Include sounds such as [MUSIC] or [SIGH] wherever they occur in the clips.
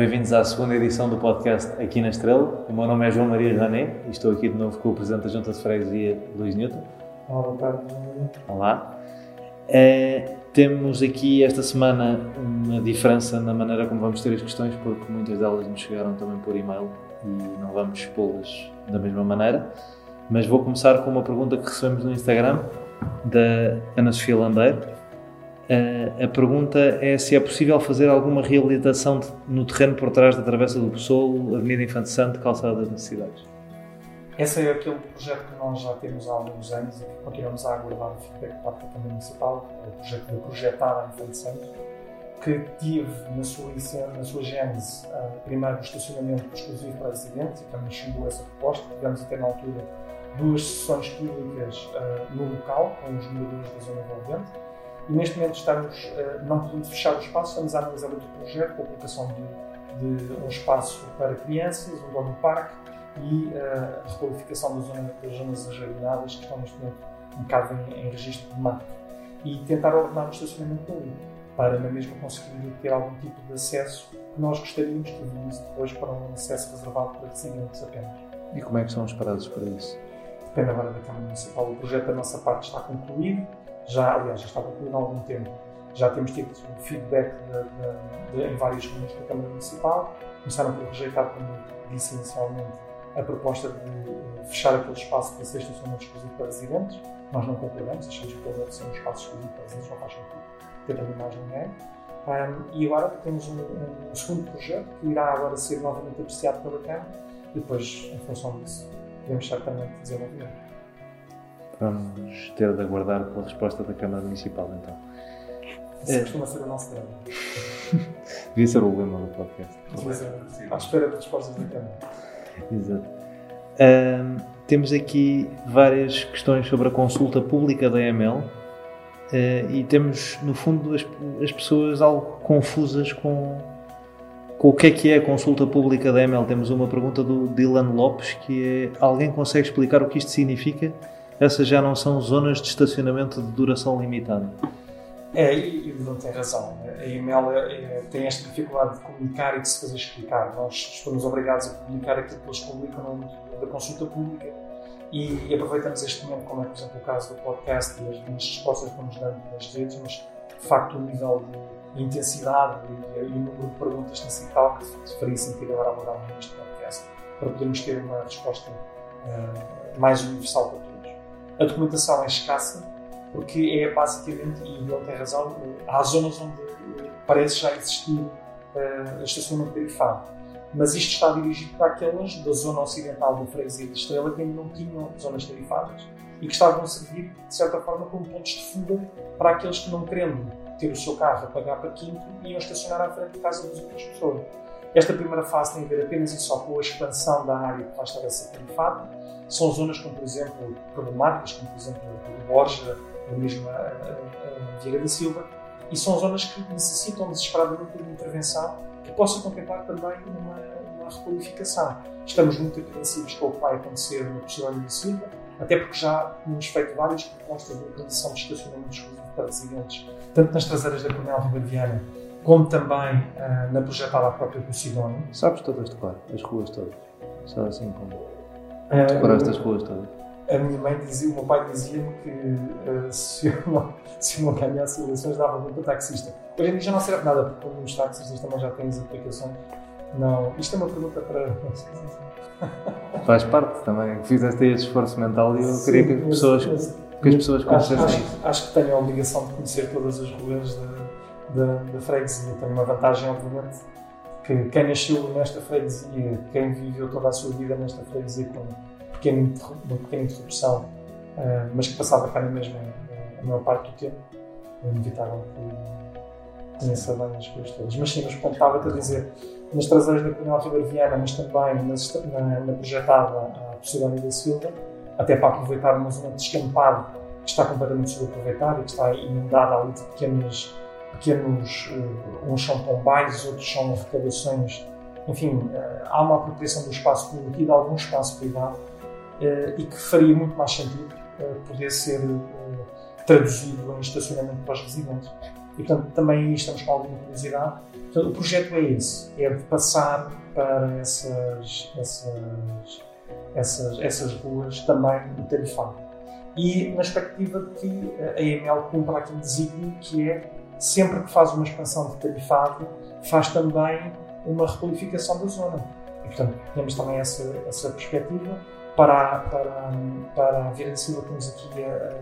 bem-vindos à segunda edição do podcast Aqui na Estrela. O meu nome é João Maria Rané e estou aqui de novo com o Presidente da Junta de Freguesia, Luís Newton. Olá, boa tarde. Olá. É, temos aqui esta semana uma diferença na maneira como vamos ter as questões, porque muitas delas nos chegaram também por e-mail e não vamos expô-las da mesma maneira. Mas vou começar com uma pergunta que recebemos no Instagram da Ana Sofia Landeiro a pergunta é se é possível fazer alguma reabilitação no terreno por trás da Travessa do Pessoa, Avenida Infante Santo, Calçada das Necessidades. Esse é aquele projeto que nós já temos há alguns anos e que continuamos a aguardar o feedback da parte da Municipal, o projeto de projetar Infante Santo, que tive na sua, na sua gênese uh, primeiro o estacionamento exclusivo para residentes e também chegou essa proposta. Tivemos até na altura duas sessões públicas uh, no local, com os moradores da zona envolvente e neste momento estamos, uh, não podendo fechar o espaço, estamos a analisar outro projeto com a colocação de, de um espaço para crianças, um dono parque e uh, a requalificação da zona, das zonas ajardinadas que estão neste momento um bocado em, em registro de mato. E tentar ordenar o estacionamento público para na mesma conseguir ter algum tipo de acesso que nós gostaríamos que evoluísse depois para um acesso reservado para residentes apenas. E como é que são os prazos para isso? Depende agora da Câmara Municipal. O projeto da nossa parte está concluído já, aliás, já estava concluído há algum tempo. Já temos tido feedback de, de, de, em várias reuniões da Câmara Municipal. Começaram por rejeitar, como disse inicialmente, a proposta de fechar aquele espaço para ser estacionamento exclusivo para residentes. Nós não concordamos, achamos que deve ser um espaço exclusivo para residentes, não faz sentido ter também mais ninguém. Um, e agora temos um, um, segundo projeto que irá agora ser novamente apreciado pela Câmara e depois, em função disso, podemos certamente desenvolver. Vamos ter de aguardar pela resposta da Câmara Municipal, então. Isso é. costuma ser o nosso drama. [LAUGHS] Devia ser o lema do podcast. À espera de respostas da Câmara. Exato. Um, temos aqui várias questões sobre a consulta pública da EML uh, e temos, no fundo, as, as, pessoas algo confusas com, com o que é que é a consulta pública da EML. Temos uma pergunta do Dylan Lopes que é: alguém consegue explicar o que isto significa? Essas já não são zonas de estacionamento de duração limitada. É, e não tem razão. A EML é, é, tem esta dificuldade de comunicar e de se fazer explicar. Nós estamos obrigados a comunicar aquilo que eles publicam no da consulta pública e, aproveitamos este momento, como é, por exemplo, o caso do podcast e as, as respostas que vamos dando nas redes, mas de facto o nível de intensidade e, o número de perguntas tem sido tal que faria sentido agora abordar neste podcast para podermos ter uma resposta uh, mais universal para todos. A documentação é escassa porque é basicamente, e ele tem razão, há zonas onde parece já existir uh, estacionamento periférico. Mas isto está dirigido para aquelas da zona ocidental da freguesia de Estrela que ainda não tinham zonas tarifárias e que estavam a servir, de certa forma, como pontos de fuga para aqueles que, não querendo ter o seu carro a pagar para quinto, iam estacionar à frente de casa das outras pessoas. Esta primeira fase tem a ver apenas e só com a expansão da área que vai estar a ser tarifada são zonas como, por exemplo, problemáticas, como, por exemplo, o Borja, ou mesmo a, a, a Vieira da Silva, e são zonas que necessitam desesperadamente de uma intervenção que possa contemplar também uma, uma requalificação. Estamos muito apreensivos com o que vai acontecer no Porcelana da Silva, até porque já temos feito várias propostas de localização de estacionamento exclusivo para residentes, tanto nas traseiras da Coronel Ribadiana, como também uh, na projetada própria do Sidónio. Sabes todas de cor, as ruas todas? Só assim como... Decoraste as ruas todas? A minha mãe dizia, o meu pai dizia-me que uh, se, eu não, [LAUGHS] se eu não ganhasse eleições dava muito para taxista. Hoje em dia já não serve nada, porque como os taxistas também já têm as aplicações. Não, isto é uma pergunta para. [LAUGHS] Faz parte também. Fizeste esse esforço mental e eu Sim, queria que as pessoas, mas, que as pessoas conhecessem acho, acho, acho, que tenho a obrigação de conhecer todas as ruas da, da, da freguesia. Tenho uma vantagem, obviamente, que quem nasceu nesta freguesia, quem viveu toda a sua vida nesta freguesia com uma pequena interrupção, uh, mas que passava cá na mesma uh, a maior parte do tempo, é inevitável que conheça bem as coisas todas. Mas sim, mas estava a dizer, nas traseiras da Coronel Ribeiro Viana, mas também nas, na, na projetada à Posidónia da Silva, até para aproveitar uma zona de descampado que está completamente subaproveitada e que está inundada ali de pequenas pequenos, uh, uns são pombais, outros são arrecadações, enfim, uh, há uma apropriação do espaço público e de algum espaço privado uh, e que faria muito mais sentido poder ser traduzido em estacionamento para os residentes. E, portanto, também aí estamos com alguma curiosidade. Portanto, o projeto é esse, é de passar para essas, essas, essas, essas ruas também o tarifado. E na expectativa de que a EML cumpra aquele desígnio que é, sempre que faz uma expansão de tarifado, faz também uma requalificação da zona. E, portanto, temos também essa, essa perspectiva. Para, para, para a Vieira da Silva, temos aqui a,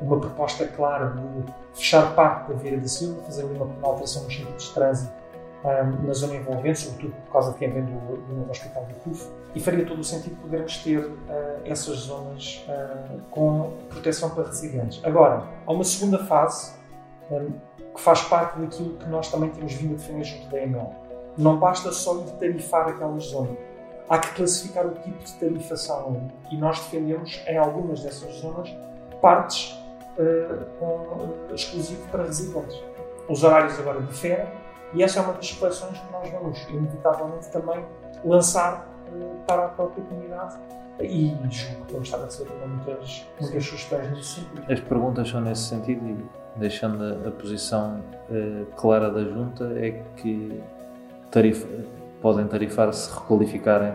uma proposta clara de fechar parte da Vieira da Silva, fazer uma, uma alteração nos centros de trânsito um, na zona envolvente, sobretudo por causa de quem vem do, do hospital do CUF, e faria todo o sentido podermos ter uh, essas zonas uh, com proteção para residentes. Agora, há uma segunda fase um, que faz parte daquilo que nós também temos vindo a defender junto da EML. Não basta só ir tarifar aquelas zonas. Há que classificar o tipo de tarifação e nós defendemos em algumas dessas zonas partes uh, com, exclusivo para residentes. Os horários agora diferem e essa é uma das reflexões que nós vamos, inevitavelmente, também lançar uh, para a própria comunidade e julgo que vamos estar a receber muitas, muitas sugestões nesse sentido. As perguntas são nesse sentido e deixando a, posição uh, clara da Junta é que tarifa, podem tarifar se requalificarem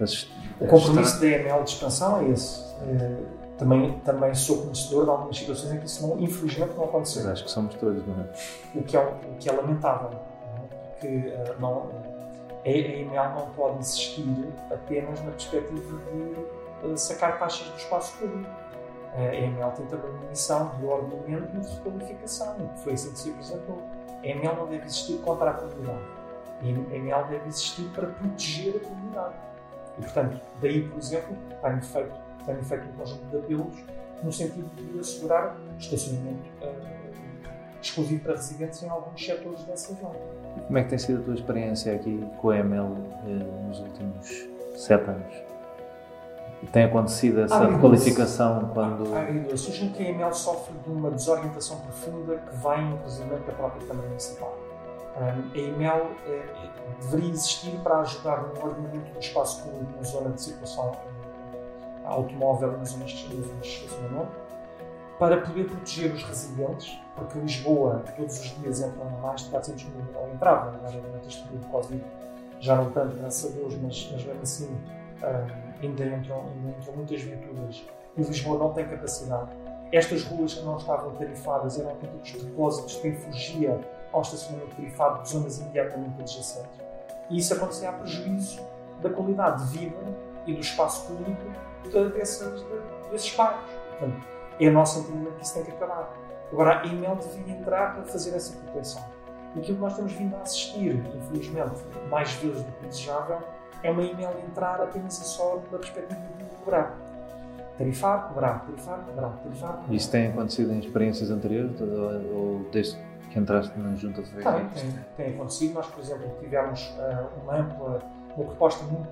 as, O compromisso da EML de expansão é esse. Uh, também, também sou conhecedor de algumas situações em que isso, não, infelizmente, não aconteceu. Acho que somos todos, não é? O que é, o que é lamentável. Não é? Porque uh, não, a, EML não pode existir apenas na perspectiva de uh, sacar taxas do espaço público. A EML tem também uma missão de ordenamento e de requalificação, que foi assim que se apresentou. A EML não deve existir contra a comunidade. A EML deve existir para proteger a comunidade. E, portanto, daí, por exemplo, tenho feito tenho feito um conjunto de apelos no sentido de assegurar estacionamento uh, exclusivo para residentes em alguns setores dessa zona. Como é que tem sido a tua experiência aqui com a EML uh, nos últimos sete anos? Tem acontecido essa ah, requalificação quando. Ah, eu sujo que a EML sofre de uma desorientação profunda que vem, inclusive, da própria Câmara Municipal. Um, a EML eh, deveria existir para ajudar no ordenamento do espaço público na zona de circulação automóvel nas zonas de estacionamento, para poder proteger os residentes, porque Lisboa todos os dias entram mais de 400 mil, ou entrava, agora durante este período de Covid, já não tanto, graças a Deus, mas, mesmo assim uh, ainda, entram, ainda entram muitas viaturas e Lisboa não tem capacidade. Estas ruas que não estavam tarifadas eram autênticos depósitos de quem fugia ao estacionamento tarifado de zonas imediatamente adjacentes. E isso acontecia a prejuízo da qualidade de vida e do espaço público desses, desses bairros. Portanto, é o nosso entendimento que isso tem que acabar. Agora, a EML devia entrar para fazer essa proteção. E aquilo que nós temos vindo a assistir, infelizmente, mais vezes do que desejável, é uma EML entrar apenas e só na perspectiva de cobrar. Tarifar, cobrar, tarifar, cobrar, tarifar. Cobrar. Isso tem acontecido em experiências anteriores ou desde que entraste na junta de freguesia? Tem, tem, tem acontecido. Nós, por exemplo, tivemos uh, uma ampla, uma proposta muito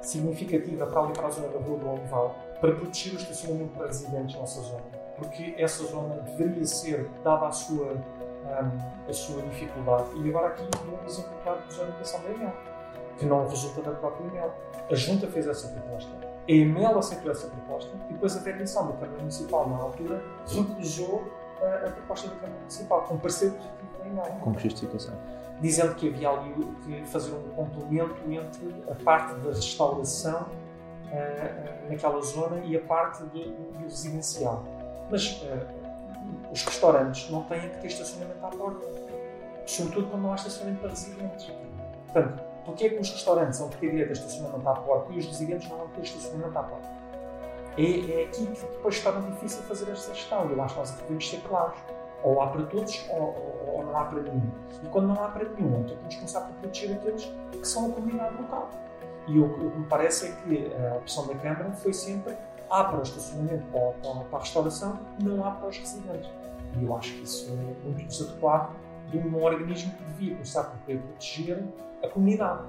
significativa para ali para a zona da Rua do Olival para proteger o estacionamento para residentes nessa zona. Porque essa zona deveria ser, dada a sua, um, a sua dificuldade, e agora aqui um exemplo claro de desorientação da EMEL, que não resulta da própria EMEL. A Junta fez essa proposta, a EMEL aceitou essa proposta, e depois a direção da Câmara Municipal, na altura, recusou a, a proposta da Câmara Municipal, com parecer positivo da EMEL. Com justificação dizendo que havia ali que fazer um complemento entre a parte da restauração naquela zona e a parte do, do residencial. Mas uh, os restaurantes não têm que ter estacionamento à porta, sobretudo quando não há estacionamento para residentes. Portanto, porquê é que os restaurantes vão ter direito a estacionamento à porta e os residentes não vão ter estacionamento à porta? É, é aqui que depois torna difícil fazer esta gestão. Eu acho que nós devemos ser claros ou há para todos ou, ou, ou, não há para nenhum. E quando não há para nenhum, então temos que começar por proteger aqueles que são a comunidade local. E o, o que me parece é que a opção da Câmara foi sempre há para o estacionamento, para, para, a restauração, não há para os residentes. E eu acho que isso é muito desadequado de um organismo que devia começar por poder proteger a comunidade.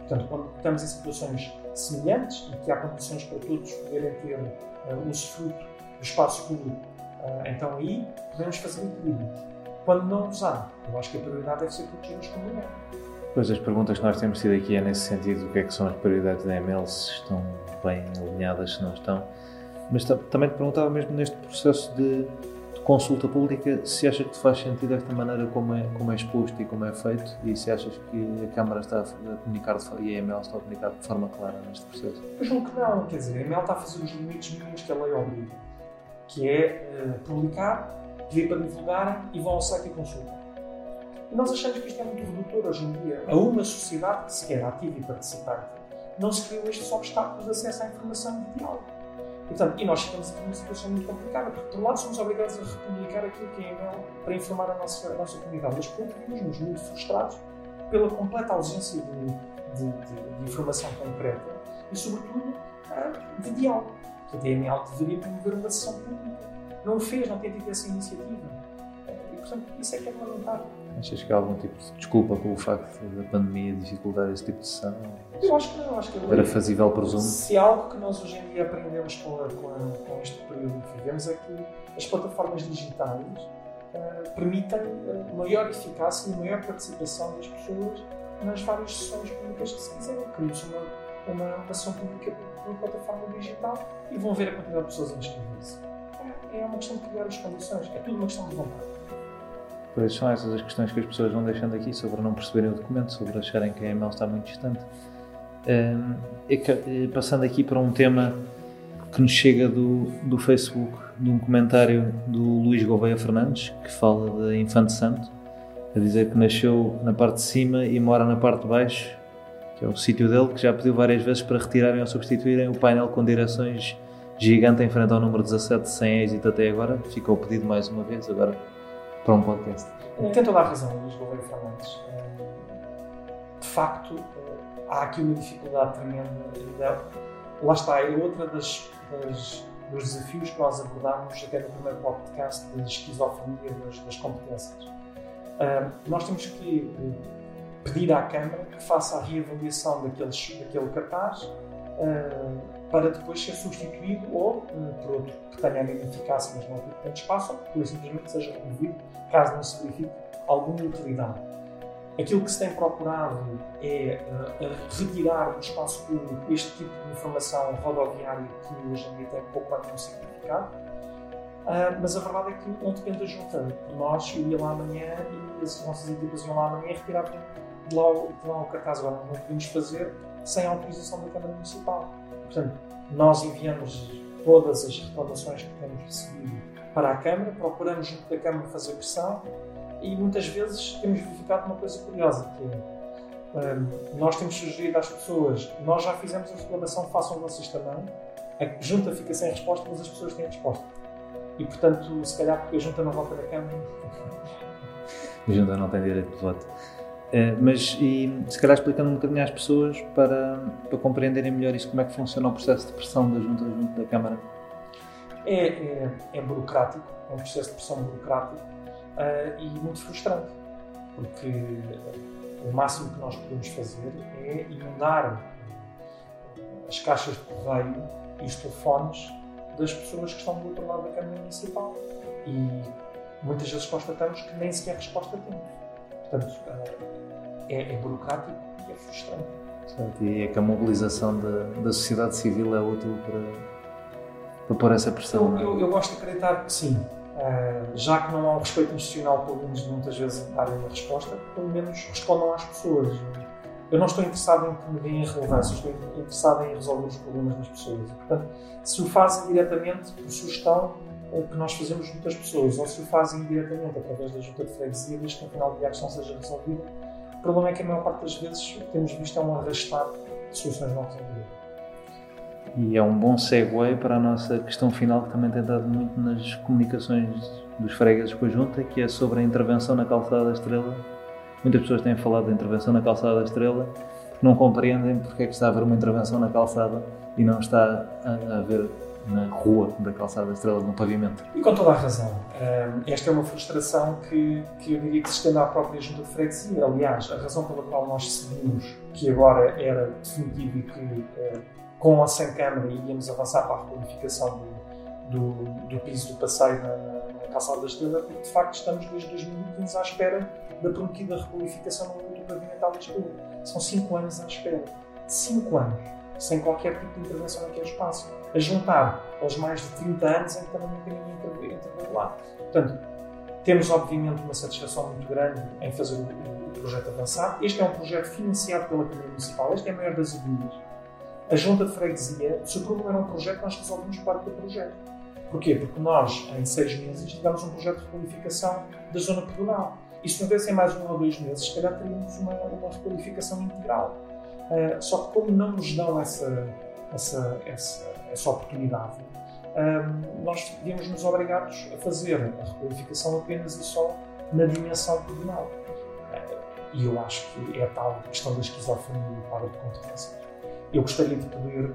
Portanto, quando estamos em situações semelhantes e que há condições para todos poderem ter uh, usufruto do espaço público ah, então aí podemos fazer equilíbrio. Quando não usar, eu acho que a prioridade deve ser proteger os comunidades. Pois as perguntas que nós temos tido aqui é nesse sentido, o que é que são as prioridades da ML, se estão bem alinhadas, se não estão. Mas também te perguntava mesmo neste processo de consulta pública, se achas que faz sentido esta maneira como é, como é exposto e como é feito e se achas que a Câmara está a comunicar de, e a EML está a comunicar de forma clara neste processo? Eu julgo que não, quer dizer, a EML está a fazer os limites mínimos que a lei obriga, que é uh, publicar, pedir para divulgarem e vão ao site e consultam. E nós achamos que isto é muito redutor hoje em dia. A uma sociedade que se quer ativa e participante, não se criam estes obstáculos de acesso à informação e diálogo. Portanto, e nós ficamos aqui numa situação muito complicada, porque, por um lado, somos obrigados a republicar aquilo que é e-mail para informar a nossa, a nossa comunidade, mas, por outro, vimos muito frustrados pela completa ausência de, de, de, de informação concreta e, sobretudo, de diálogo. A DML deveria promover uma sessão pública. Não o fez, não tem tido essa iniciativa. Portanto, isso é que é lamentável. Achas que há algum tipo de desculpa pelo facto da pandemia dificultar esse tipo de sessão? Eu acho que não, acho que Era fazível, presumo. Se algo que nós hoje em dia aprendemos com, a, com, a, com este período que vivemos é que as plataformas digitais uh, permitem uh, maior eficácia e maior participação das pessoas nas várias sessões públicas que se quiserem. Cria-se uma, uma, sessão pública por plataforma digital e vão ver a quantidade de pessoas a inscrever-se. É, é uma questão de criar as condições, é tudo uma questão de vontade. São essas as questões que as pessoas vão deixando aqui sobre não perceberem o documento, sobre acharem que a EML está muito distante. Um, e, passando aqui para um tema que nos chega do, do Facebook, de um comentário do Luís Gouveia Fernandes, que fala de Infante Santo, a dizer que nasceu na parte de cima e mora na parte de baixo, que é o sítio dele, que já pediu várias vezes para retirarem ou substituírem o painel com direções gigante em frente ao número 17, sem êxito até agora. Ficou pedido mais uma vez, agora para um podcast. Tem toda a razão, Luís Gouveia Fernandes. De facto, há aqui uma dificuldade tremenda. Lá está, é outra das, das, dos desafios que nós abordámos até no primeiro podcast de esquizofrenia das, das competências. Uh, nós temos que pedir à Câmara que faça a reavaliação daqueles, daquele cartaz uh, para depois ser substituído ou por outro que tenha a mesma eficácia, mas não ocupe tanto espaço, ou que simplesmente seja removido caso não se verifique alguma utilidade. Aquilo que se tem procurado é uh, retirar do espaço público este tipo de informação rodoviária que hoje em dia tem pouco ou nenhum significado. Uh, mas a verdade é que não depende da junta. Nós, eu ia lá amanhã e as nossas equipas iam lá amanhã retiravam de lá, de lá o cartaz. Agora não podemos fazer sem a autorização da Câmara Municipal. Portanto, nós enviamos todas as reclamações que temos recebido para a Câmara, procuramos junto da Câmara fazer pressão e muitas vezes temos verificado uma coisa curiosa, que é, um, nós temos sugerido às pessoas, nós já fizemos a reclamação, façam vocês também, a junta fica sem resposta, mas as pessoas têm resposta. E portanto, se calhar porque a junta não vota na Câmara. a junta não tem direito de voto. Uh, mas e, se calhar explicando um bocadinho às pessoas para, para compreenderem melhor isso, como é que funciona o processo de pressão da junta da Câmara? É, é, é burocrático, é um processo de pressão burocrático uh, e muito frustrante, porque o máximo que nós podemos fazer é inundar as caixas de correio e os telefones das pessoas que estão do outro lado da Câmara Municipal. E muitas vezes constatamos que nem sequer resposta temos. Portanto, uh, é, é burocrático e é frustrante. Certo. E é que a mobilização da, da sociedade civil é útil para, para pôr essa pressão? Eu, eu, eu gosto de acreditar que sim. Uh, já que não há um respeito institucional, pelo menos muitas vezes darem uma resposta, pelo menos respondam às pessoas. Eu não estou interessado em que me deem relevância, estou interessado em resolver os problemas das pessoas. Portanto, se o fazem diretamente por sugestão é que nós fazemos junto às pessoas, ou se o fazem diretamente através da junta de freguesia, desde que no final dia a questão seja resolvida, o problema é que a maior parte das vezes o que temos visto é um arrastar de soluções não resolvidas. E é um bom segue para a nossa questão final, que também tem dado muito nas comunicações dos fregueses com a Junta, que é sobre a intervenção na Calçada da Estrela. Muitas pessoas têm falado da intervenção na Calçada da Estrela, não compreendem porque é que está a haver uma intervenção na calçada e não está a haver na rua da Calçada da Estrela, no pavimento. E com toda a razão. Esta é uma frustração que, que eu diria que se estende à própria Junta de Freguesia. Aliás, a razão pela qual nós seguimos que agora era definitivo e que eh, com a sem câmara íamos avançar para a requalificação do, do, do piso do passeio na, Calçada da Estrela, porque de facto estamos desde 2015 à espera da prometida requalificação do pavimental de Lisboa. São 5 anos à espera. 5 anos. Sem qualquer tipo de intervenção naquele espaço. A juntar aos mais de 30 anos em que também nunca ninguém interveio lá. Portanto, temos obviamente uma satisfação muito grande em fazer o, projeto avançar. Este é um projeto financiado pela Câmara Municipal, este é a maior das avenidas. A Junta de Freguesia, se o problema era um projeto, nós resolvemos parte do projeto. Porquê? Porque nós, em seis meses, tivemos um projeto de requalificação da zona pedonal. E se não houvesse mais um ou dois meses, se calhar teríamos uma, uma requalificação integral. Uh, só que como não nos dão essa, essa, essa, essa oportunidade, um, nós vimos nos obrigados a fazer a requalificação apenas e só na dimensão pedonal. Uh, e eu acho que é a tal questão da esquizofrenia e quadro de competências. Eu gostaria de poder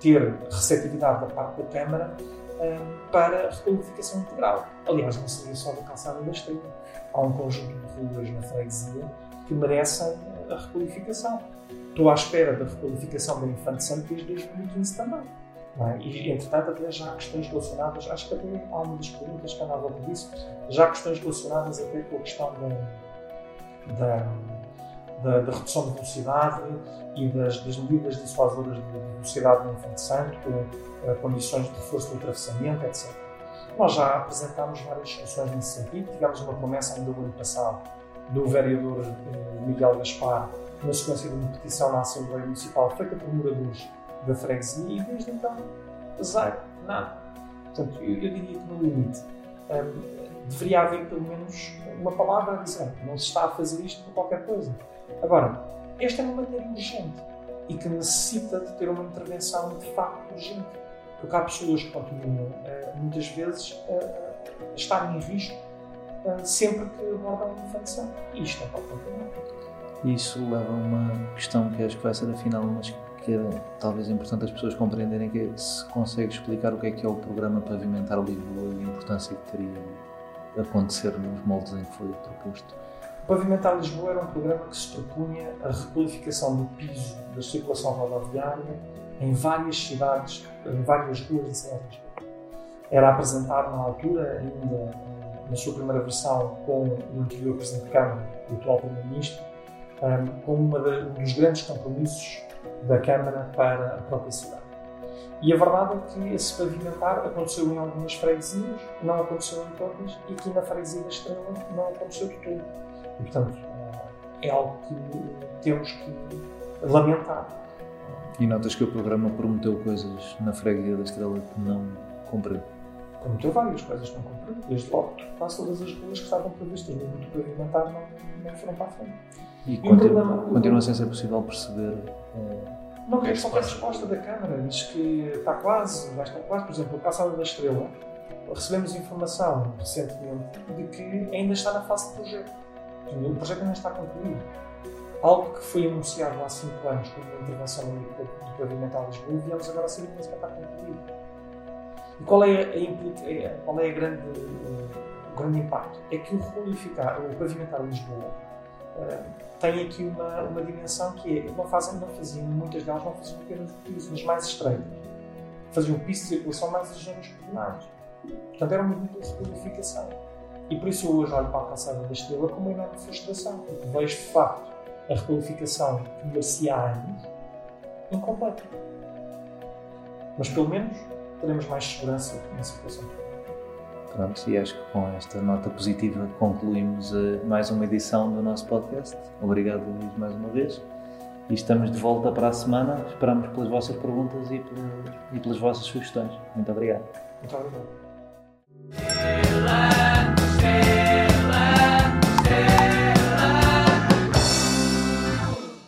ter receptividade da parte da Câmara um, para a requalificação integral. Aliás, não seria só da calçada da Estrela. Há um conjunto de ruas na freguesia que merecem a requalificação. Estou à espera da requalificação da Infante Santo desde 2015 também. É? E, entretanto, até já há questões relacionadas, acho que até há uma das perguntas que andava por isso, já há questões relacionadas até com a questão da, da, da, da redução de velocidade e das, das medidas dissuasoras de, de velocidade no Infante Santo, com uh, condições de reforço do atravessamento, etc. Nós já apresentámos várias soluções nesse sentido, tivemos uma promessa ainda no ano passado do vereador uh, Miguel Gaspar, na sequência de uma petição na Assembleia Municipal feita por moradores da freguesia e desde então, zero, nada. Portanto, eu, eu diria que no limite um, deveria haver pelo menos uma palavra a dizer não se está a fazer isto por qualquer coisa. Agora, esta é uma matéria urgente e que necessita de ter uma intervenção de facto urgente. Porque há pessoas que continuam, uh, muitas vezes, uh, a estarem em risco uh, sempre que abordam uma infecção. E isto não pode continuar. Isso leva a uma questão que acho que vai ser a final, mas que é talvez importante as pessoas compreenderem que se consegue explicar o que é que é o programa Pavimentar Lisboa e a importância que teria acontecer nos moldes em que foi proposto. Pavimentar Lisboa era um programa que se propunha a requalificação do piso da circulação rodoviária em várias cidades, em várias ruas de Lisboa. Era apresentado na altura, ainda na sua primeira versão, com o anterior Presidente de Câmara, o atual Primeiro-Ministro, como um dos grandes compromissos da Câmara para a própria cidade. E a verdade é que esse pavimentar aconteceu em algumas freguesias, não aconteceu em todas, e aqui na freguesia da Estrela não aconteceu de tudo. E, portanto, é algo que temos que lamentar. E notas que o programa prometeu coisas na freguesia da Estrela que não cumpriu? Prometeu várias coisas que não cumpriu. Desde logo, quase todas as ruas que estavam previstas no muito pavimentar não, não foram para a frente. E, e continua, problema, continua sem ser possível perceber. É, não quer qualquer resposta da Câmara. Diz que está quase, vai estar quase. Por exemplo, a Calçada da Estrela, recebemos informação recentemente de que ainda está na fase de projeto. O projeto ainda está concluído. Algo que foi anunciado há 5 anos como uma intervenção do pavimentar Lisboa, viemos agora a saber que sequer está concluído. E qual é, a, é, qual é a grande, o grande impacto? É que o, o pavimentar Lisboa tem aqui uma, uma dimensão que é, não, fazem, não faziam, muitas delas não faziam apenas mas mais estreitas. Faziam piso de circulação mais as zonas pedonais. Portanto, era uma dupla requalificação. E por isso eu hoje olho para a calçada da Estrela com uma enorme frustração, porque vejo de facto a requalificação que merecia há anos incompleta. Mas pelo menos teremos mais segurança na situação. Pronto, e acho que com esta nota positiva concluímos uh, mais uma edição do nosso podcast. Obrigado, Luís, mais uma vez. E estamos de volta para a semana. Esperamos pelas vossas perguntas e pelas, e pelas vossas sugestões. Muito obrigado. Muito obrigado.